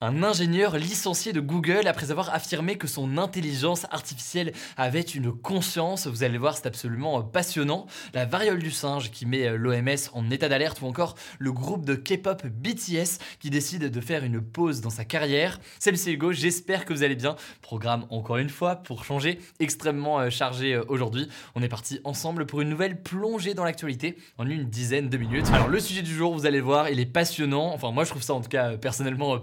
Un ingénieur licencié de Google après avoir affirmé que son intelligence artificielle avait une conscience. Vous allez voir, c'est absolument passionnant. La variole du singe qui met l'OMS en état d'alerte ou encore le groupe de K-pop BTS qui décide de faire une pause dans sa carrière. Salut, c'est Hugo, j'espère que vous allez bien. Programme encore une fois pour changer, extrêmement euh, chargé euh, aujourd'hui. On est parti ensemble pour une nouvelle plongée dans l'actualité en une dizaine de minutes. Alors le sujet du jour, vous allez voir, il est passionnant. Enfin moi je trouve ça en tout cas personnellement euh,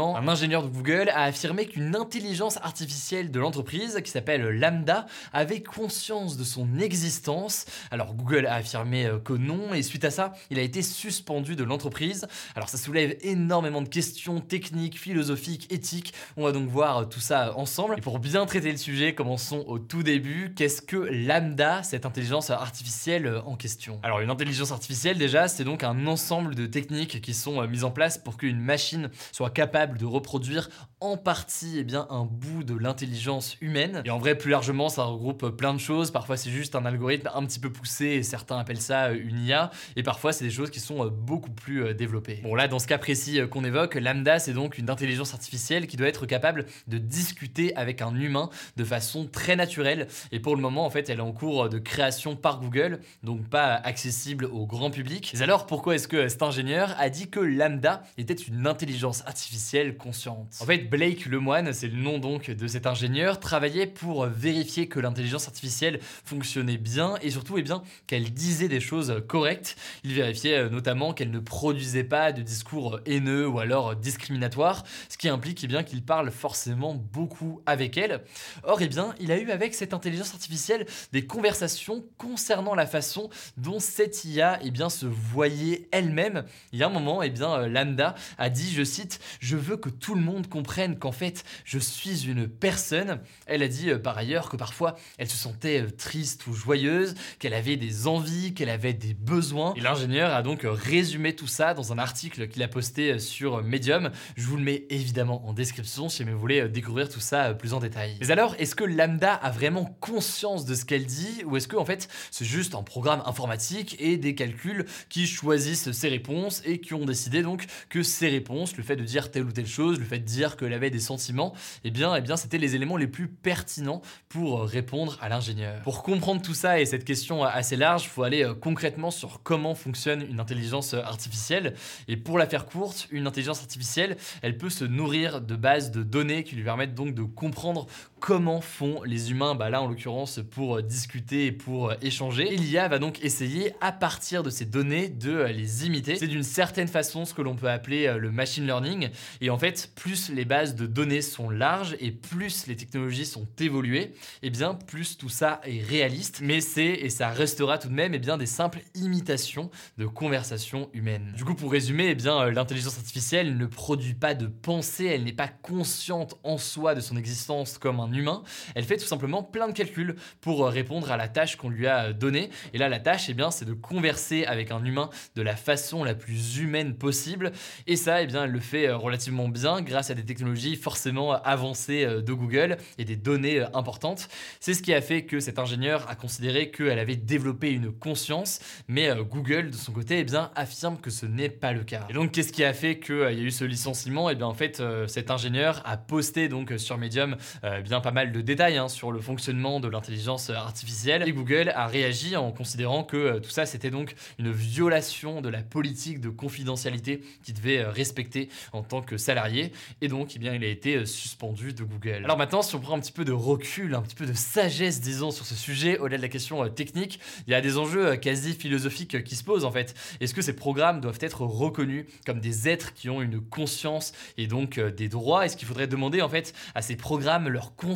un ingénieur de Google a affirmé qu'une intelligence artificielle de l'entreprise, qui s'appelle Lambda, avait conscience de son existence. Alors Google a affirmé euh, que non, et suite à ça, il a été suspendu de l'entreprise. Alors ça soulève énormément de questions techniques, philosophiques, éthiques. On va donc voir euh, tout ça ensemble. Et pour bien traiter le sujet, commençons au tout début. Qu'est-ce que Lambda, cette intelligence artificielle euh, en question? Alors une intelligence artificielle déjà, c'est donc un ensemble de techniques qui sont mises en place pour qu'une machine soit capable de reproduire en partie eh bien, un bout de l'intelligence humaine. Et en vrai, plus largement, ça regroupe plein de choses. Parfois, c'est juste un algorithme un petit peu poussé et certains appellent ça euh, une IA. Et parfois, c'est des choses qui sont euh, beaucoup plus euh, développées. Bon, là, dans ce cas précis qu'on évoque, Lambda, c'est donc une intelligence artificielle qui doit être capable de discuter avec un humain de façon très naturelle. Et pour le moment, en fait, elle est en cours de création par Google, donc pas accessible au grand public. Mais alors, pourquoi est-ce que cet ingénieur a dit que Lambda était une intelligence artificielle consciente. En fait, Blake Lemoine, c'est le nom donc de cet ingénieur, travaillait pour vérifier que l'intelligence artificielle fonctionnait bien et surtout eh bien qu'elle disait des choses correctes. Il vérifiait euh, notamment qu'elle ne produisait pas de discours haineux ou alors discriminatoires, ce qui implique eh bien qu'il parle forcément beaucoup avec elle. Or eh bien, il a eu avec cette intelligence artificielle des conversations concernant la façon dont cette IA eh bien se voyait elle-même. Il y a un moment eh bien Lambda a dit je cite je veux que tout le monde comprenne qu'en fait, je suis une personne. Elle a dit euh, par ailleurs que parfois, elle se sentait euh, triste ou joyeuse, qu'elle avait des envies, qu'elle avait des besoins. Et l'ingénieur a donc euh, résumé tout ça dans un article qu'il a posté sur Medium. Je vous le mets évidemment en description si vous voulez découvrir tout ça plus en détail. Mais alors, est-ce que Lambda a vraiment conscience de ce qu'elle dit ou est-ce que en fait, c'est juste un programme informatique et des calculs qui choisissent ses réponses et qui ont décidé donc que ces réponses, le fait de dire telle ou telle chose, le fait de dire qu'elle avait des sentiments, eh bien, eh bien c'était les éléments les plus pertinents pour répondre à l'ingénieur. Pour comprendre tout ça et cette question assez large, il faut aller euh, concrètement sur comment fonctionne une intelligence artificielle. Et pour la faire courte, une intelligence artificielle, elle peut se nourrir de bases de données qui lui permettent donc de comprendre comment font les humains, bah là en l'occurrence pour discuter et pour échanger. Et l'IA va donc essayer à partir de ces données de les imiter. C'est d'une certaine façon ce que l'on peut appeler euh, le machine learning. Et en fait, plus les bases de données sont larges et plus les technologies sont évoluées, et eh bien plus tout ça est réaliste. Mais c'est, et ça restera tout de même, et eh bien des simples imitations de conversations humaines. Du coup, pour résumer, et eh bien euh, l'intelligence artificielle ne produit pas de pensée, elle n'est pas consciente en soi de son existence comme un humain. Elle fait tout simplement plein de calculs pour euh, répondre à la tâche qu'on lui a euh, donnée. Et là, la tâche, et bien, c'est de converser avec un humain de la façon la plus humaine possible. Et ça, et bien, elle le fait relativement bien grâce à des technologies forcément avancées euh, de Google et des données euh, importantes. C'est ce qui a fait que cet ingénieur a considéré qu'elle avait développé une conscience, mais euh, Google, de son côté, eh bien, affirme que ce n'est pas le cas. Et donc, qu'est-ce qui a fait qu'il y a eu ce licenciement? Et eh bien, en fait, cet ingénieur a posté donc sur Medium bien pas mal de détails hein, sur le fonctionnement de l'intelligence artificielle et Google a réagi en considérant que tout ça c'était donc une violation de la politique de confidentialité qu'il devait respecter en tant que salarié et donc eh bien, il a été euh, suspendu de Google. Alors maintenant, si on prend un petit peu de recul, un petit peu de sagesse, disons, sur ce sujet, au-delà de la question euh, technique, il y a des enjeux euh, quasi philosophiques qui se posent en fait. Est-ce que ces programmes doivent être reconnus comme des êtres qui ont une conscience et donc des droits? Est-ce qu'il faudrait demander en fait à ces programmes leur conscience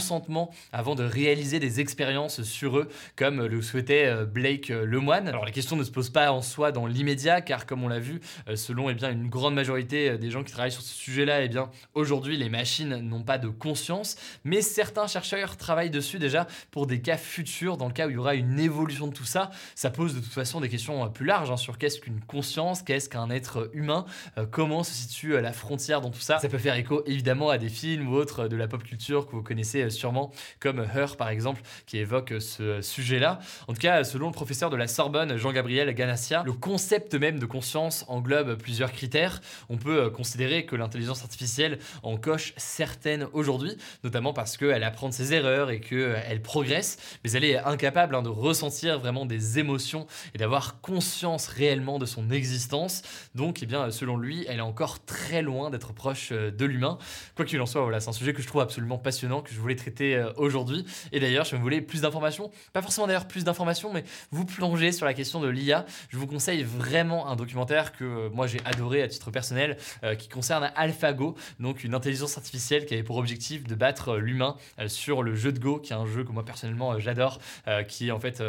avant de réaliser des expériences sur eux, comme le souhaitait euh, Blake euh, Lemoine. Alors la question ne se pose pas en soi dans l'immédiat, car comme on l'a vu, euh, selon eh bien, une grande majorité des gens qui travaillent sur ce sujet-là, eh bien, aujourd'hui les machines n'ont pas de conscience, mais certains chercheurs travaillent dessus déjà pour des cas futurs, dans le cas où il y aura une évolution de tout ça. Ça pose de toute façon des questions plus larges hein, sur qu'est-ce qu'une conscience, qu'est-ce qu'un être humain, comment se situe la frontière dans tout ça. Ça peut faire écho évidemment à des films ou autres de la pop culture que vous connaissez sûrement, comme Her par exemple, qui évoque ce sujet-là. En tout cas, selon le professeur de la Sorbonne, Jean-Gabriel Ganassia, le concept même de conscience englobe plusieurs critères. On peut considérer que l'intelligence artificielle en coche certaines aujourd'hui, notamment parce qu'elle apprend de ses erreurs et qu'elle progresse, mais elle est incapable hein, de ressentir vraiment des émotions et d'avoir conscience réellement de son existence. Donc, eh bien, selon lui, elle est encore très loin d'être proche euh, de l'humain. Quoi qu'il en soit, voilà, c'est un sujet que je trouve absolument passionnant, que je voulais traiter euh, aujourd'hui. Et d'ailleurs, si vous voulez plus d'informations, pas forcément d'ailleurs plus d'informations, mais vous plonger sur la question de l'IA, je vous conseille vraiment un documentaire que euh, moi j'ai adoré à titre personnel, qui concerne AlphaGo, donc une intelligence artificielle qui avait pour objectif de battre l'humain sur le jeu de Go, qui est un jeu que moi personnellement j'adore, qui en fait,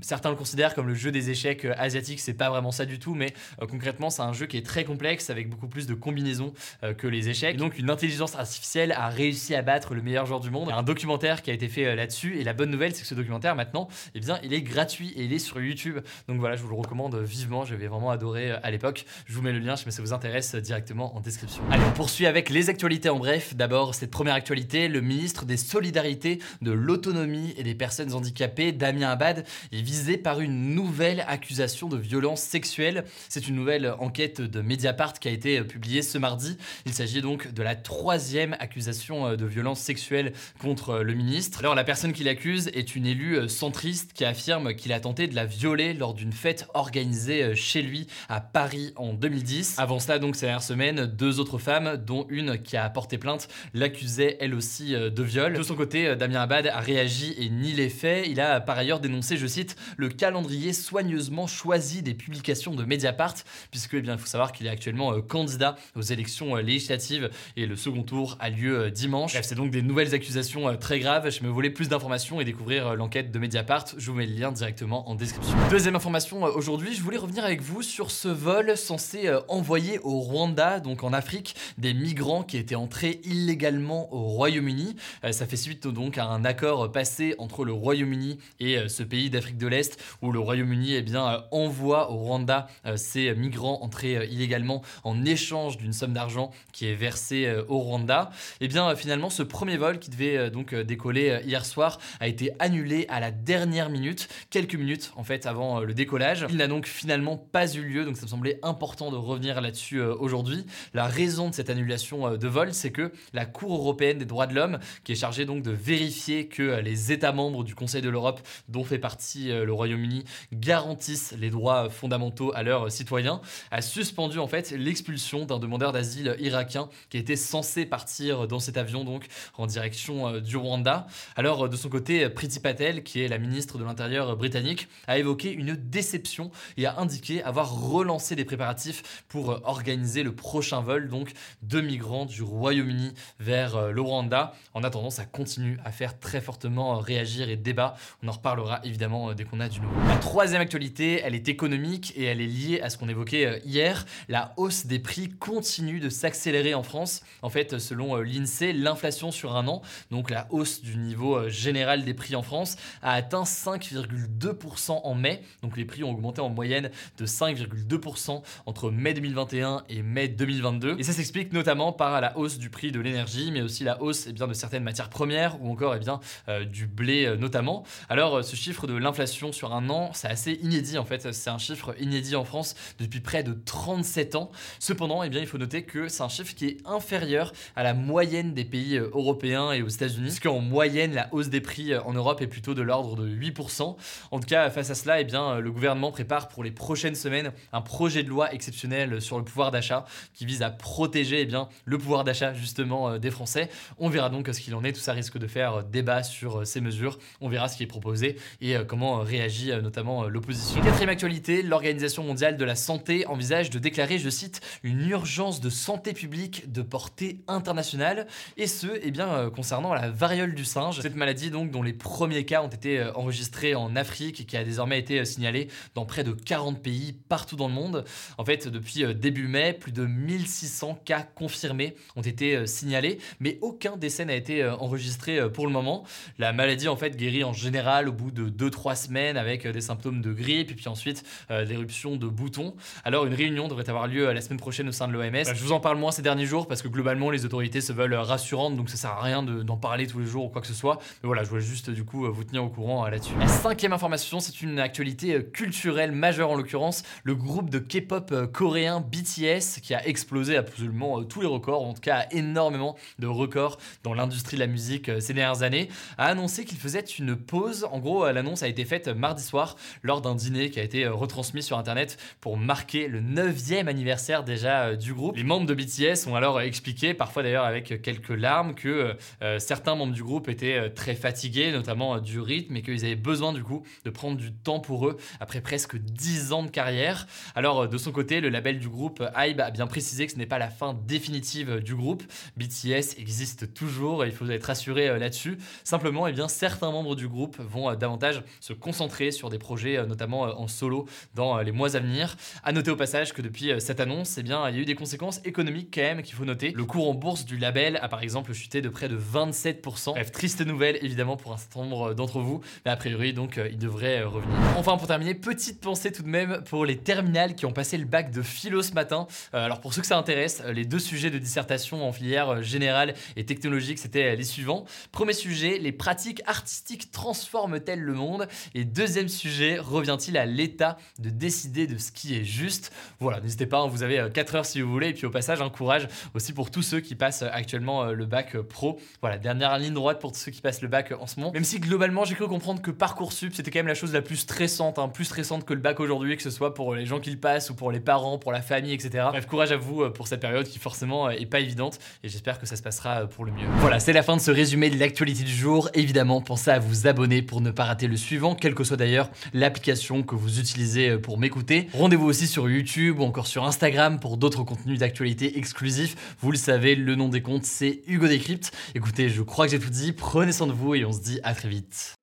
certains le considèrent comme le jeu des échecs asiatiques, c'est pas vraiment ça du tout, mais concrètement c'est un jeu qui est très complexe avec beaucoup plus de combinaisons que les échecs. donc une intelligence artificielle a réussi à battre le meilleur joueur du monde. Un documentaire qui a été fait euh, là-dessus et la bonne nouvelle c'est que ce documentaire maintenant, eh bien, il est gratuit et il est sur YouTube. Donc voilà, je vous le recommande vivement. J'avais vraiment adoré euh, à l'époque. Je vous mets le lien si ça vous intéresse directement en description. Allez, on poursuit avec les actualités en bref. D'abord, cette première actualité, le ministre des Solidarités, de l'Autonomie et des Personnes Handicapées, Damien Abad, est visé par une nouvelle accusation de violence sexuelle. C'est une nouvelle enquête de Mediapart qui a été publiée ce mardi. Il s'agit donc de la troisième accusation euh, de violence sexuelle contre euh, le ministre. Alors la personne qui l'accuse est une élue euh, centriste qui affirme qu'il a tenté de la violer lors d'une fête organisée chez lui à Paris en 2010. Avant cela, donc ces dernières semaines, deux autres femmes, dont une qui a porté plainte, l'accusaient elle aussi de viol. De son côté, Damien Abad a réagi et nie les faits. Il a par ailleurs dénoncé, je cite, le calendrier soigneusement choisi des publications de Mediapart, puisque eh bien, il faut savoir qu'il est actuellement candidat aux élections législatives et le second tour a lieu euh, dimanche. Bref, c'est donc des nouvelles accusations euh, très graves. Je me voulais plus d'informations et découvrir euh, l'enquête de Mediapart. Je vous mets le lien directement en description. Deuxième information aujourd'hui, je voulais revenir avec vous sur ce vol censé envoyer au Rwanda, donc en Afrique, des migrants qui étaient entrés illégalement au Royaume-Uni. Ça fait suite donc à un accord passé entre le Royaume-Uni et ce pays d'Afrique de l'Est où le Royaume-Uni eh bien, envoie au Rwanda ces migrants entrés illégalement en échange d'une somme d'argent qui est versée au Rwanda. Et eh bien finalement ce premier vol qui devait euh, donc euh, décoller euh, hier soir a été annulé à la dernière minute, quelques minutes en fait avant le décollage. Il n'a donc finalement pas eu lieu, donc ça me semblait important de revenir là-dessus aujourd'hui. La raison de cette annulation de vol, c'est que la Cour européenne des droits de l'homme, qui est chargée donc de vérifier que les États membres du Conseil de l'Europe, dont fait partie le Royaume-Uni, garantissent les droits fondamentaux à leurs citoyens, a suspendu en fait l'expulsion d'un demandeur d'asile irakien qui était censé partir dans cet avion donc en direction euh, du Rwanda. Alors euh, de son côté, Priti Patel, qui est la ministre de l'Intérieur britannique, a évoqué une déception et a indiqué avoir relancé des préparatifs pour euh, organiser le prochain vol donc de migrants du Royaume-Uni vers le Rwanda. En attendant, ça continue à faire très fortement réagir et débat. On en reparlera évidemment dès qu'on a du nouveau. La troisième actualité, elle est économique et elle est liée à ce qu'on évoquait hier. La hausse des prix continue de s'accélérer en France. En fait, selon l'INSEE, l'inflation sur un an, donc la hausse du niveau euh, général des prix en France, a atteint 5,2% en mai. Donc les prix ont augmenté en moyenne de 5,2% entre mai 2021 et mai 2022. Et ça s'explique notamment par la hausse du prix de l'énergie, mais aussi la hausse eh bien, de certaines matières premières ou encore eh bien, euh, du blé euh, notamment. Alors ce chiffre de l'inflation sur un an, c'est assez inédit en fait. C'est un chiffre inédit en France depuis près de 37 ans. Cependant, eh bien, il faut noter que c'est un chiffre qui est inférieur à la moyenne des pays européens et aux États-Unis, puisqu'en moyenne, la hausse des prix euh, en Europe est plutôt de l'ordre de 8%. En tout cas, face à cela, eh bien, euh, le gouvernement prépare pour les prochaines semaines un projet de loi exceptionnel sur le pouvoir d'achat qui vise à protéger eh bien, le pouvoir d'achat justement des Français. On verra donc ce qu'il en est. Tout ça risque de faire débat sur ces mesures. On verra ce qui est proposé et comment réagit notamment l'opposition. Quatrième actualité, l'Organisation mondiale de la santé envisage de déclarer, je cite, une urgence de santé publique de portée internationale et ce, eh bien, euh, concernant concernant la variole du singe. Cette maladie donc dont les premiers cas ont été euh, enregistrés en Afrique et qui a désormais été euh, signalée dans près de 40 pays partout dans le monde. En fait, depuis euh, début mai, plus de 1600 cas confirmés ont été signalés, mais aucun décès n'a été enregistré pour le moment. La maladie en fait guérit en général au bout de 2-3 semaines avec des symptômes de grippe et puis ensuite l'éruption de boutons. Alors une réunion devrait avoir lieu la semaine prochaine au sein de l'OMS. Je vous en parle moins ces derniers jours parce que globalement les autorités se veulent rassurantes donc ça sert à rien d'en parler tous les jours ou quoi que ce soit. Mais voilà, je voulais juste du coup vous tenir au courant là-dessus. La cinquième information, c'est une actualité culturelle majeure en l'occurrence, le groupe de K-pop coréen BTS qui a explosé absolument tous les records, en tout cas énormément de records dans l'industrie de la musique ces dernières années, a annoncé qu'il faisait une pause. En gros, l'annonce a été faite mardi soir lors d'un dîner qui a été retransmis sur internet pour marquer le 9e anniversaire déjà du groupe. Les membres de BTS ont alors expliqué, parfois d'ailleurs avec quelques larmes, que euh, certains membres du groupe étaient euh, très fatigués, notamment euh, du rythme, et qu'ils avaient besoin du coup de prendre du temps pour eux après presque 10 ans de carrière. Alors de son côté, le label du groupe Hybe a bien précisé que ce n'est pas la fin définitive du groupe. BTS existe toujours et il faut être rassuré là-dessus. Simplement, eh bien, certains membres du groupe vont davantage se concentrer sur des projets, notamment en solo, dans les mois à venir. À noter au passage que depuis cette annonce, eh bien, il y a eu des conséquences économiques quand même qu'il faut noter. Le cours en bourse du label a par exemple chuté de près de 27%. Bref, triste nouvelle évidemment pour un certain nombre d'entre vous, mais a priori donc euh, il devrait euh, revenir. Enfin pour terminer, petite pensée tout de même pour les terminales qui ont passé le bac de philo ce matin. Euh, alors pour ceux que ça intéresse, les deux sujets de dissertation en filière générale et technologique c'était les suivants. Premier sujet, les pratiques artistiques transforment-elles le monde? Et deuxième sujet, revient-il à l'État de décider de ce qui est juste? Voilà, n'hésitez pas, hein, vous avez 4 heures si vous voulez, et puis au passage, un courage aussi pour tous ceux qui passent actuellement le bac pro. Voilà, dernière ligne droite pour ceux qui passent le bac en ce moment. Même si globalement, j'ai cru comprendre que Parcoursup, c'était quand même la chose la plus stressante, hein, plus stressante que le bac aujourd'hui, que ce soit pour les gens qui le passent ou pour les parents, pour la famille, etc. Bref, courage à vous euh, pour cette période qui forcément euh, est pas évidente et j'espère que ça se passera euh, pour le mieux. Voilà, c'est la fin de ce résumé de l'actualité du jour. Évidemment, pensez à vous abonner pour ne pas rater le suivant, quelle que soit d'ailleurs l'application que vous utilisez pour m'écouter. Rendez-vous aussi sur YouTube ou encore sur Instagram pour d'autres contenus d'actualité exclusifs. Vous le savez, le nom des comptes, c'est Hugo Décrypte. Écoutez, je crois que j'ai tout dit. Prenez soin de vous et on se dit à très vite.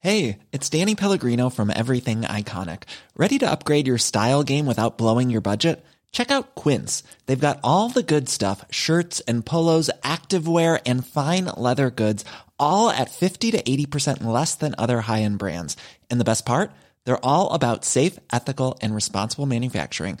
Hey, it's Danny Pellegrino from Everything Iconic. Ready to upgrade your style game without blowing your budget? Check out Quince. They've got all the good stuff, shirts and polos, activewear and fine leather goods, all at 50 to 80% less than other high-end brands. And the best part? They're all about safe, ethical and responsible manufacturing.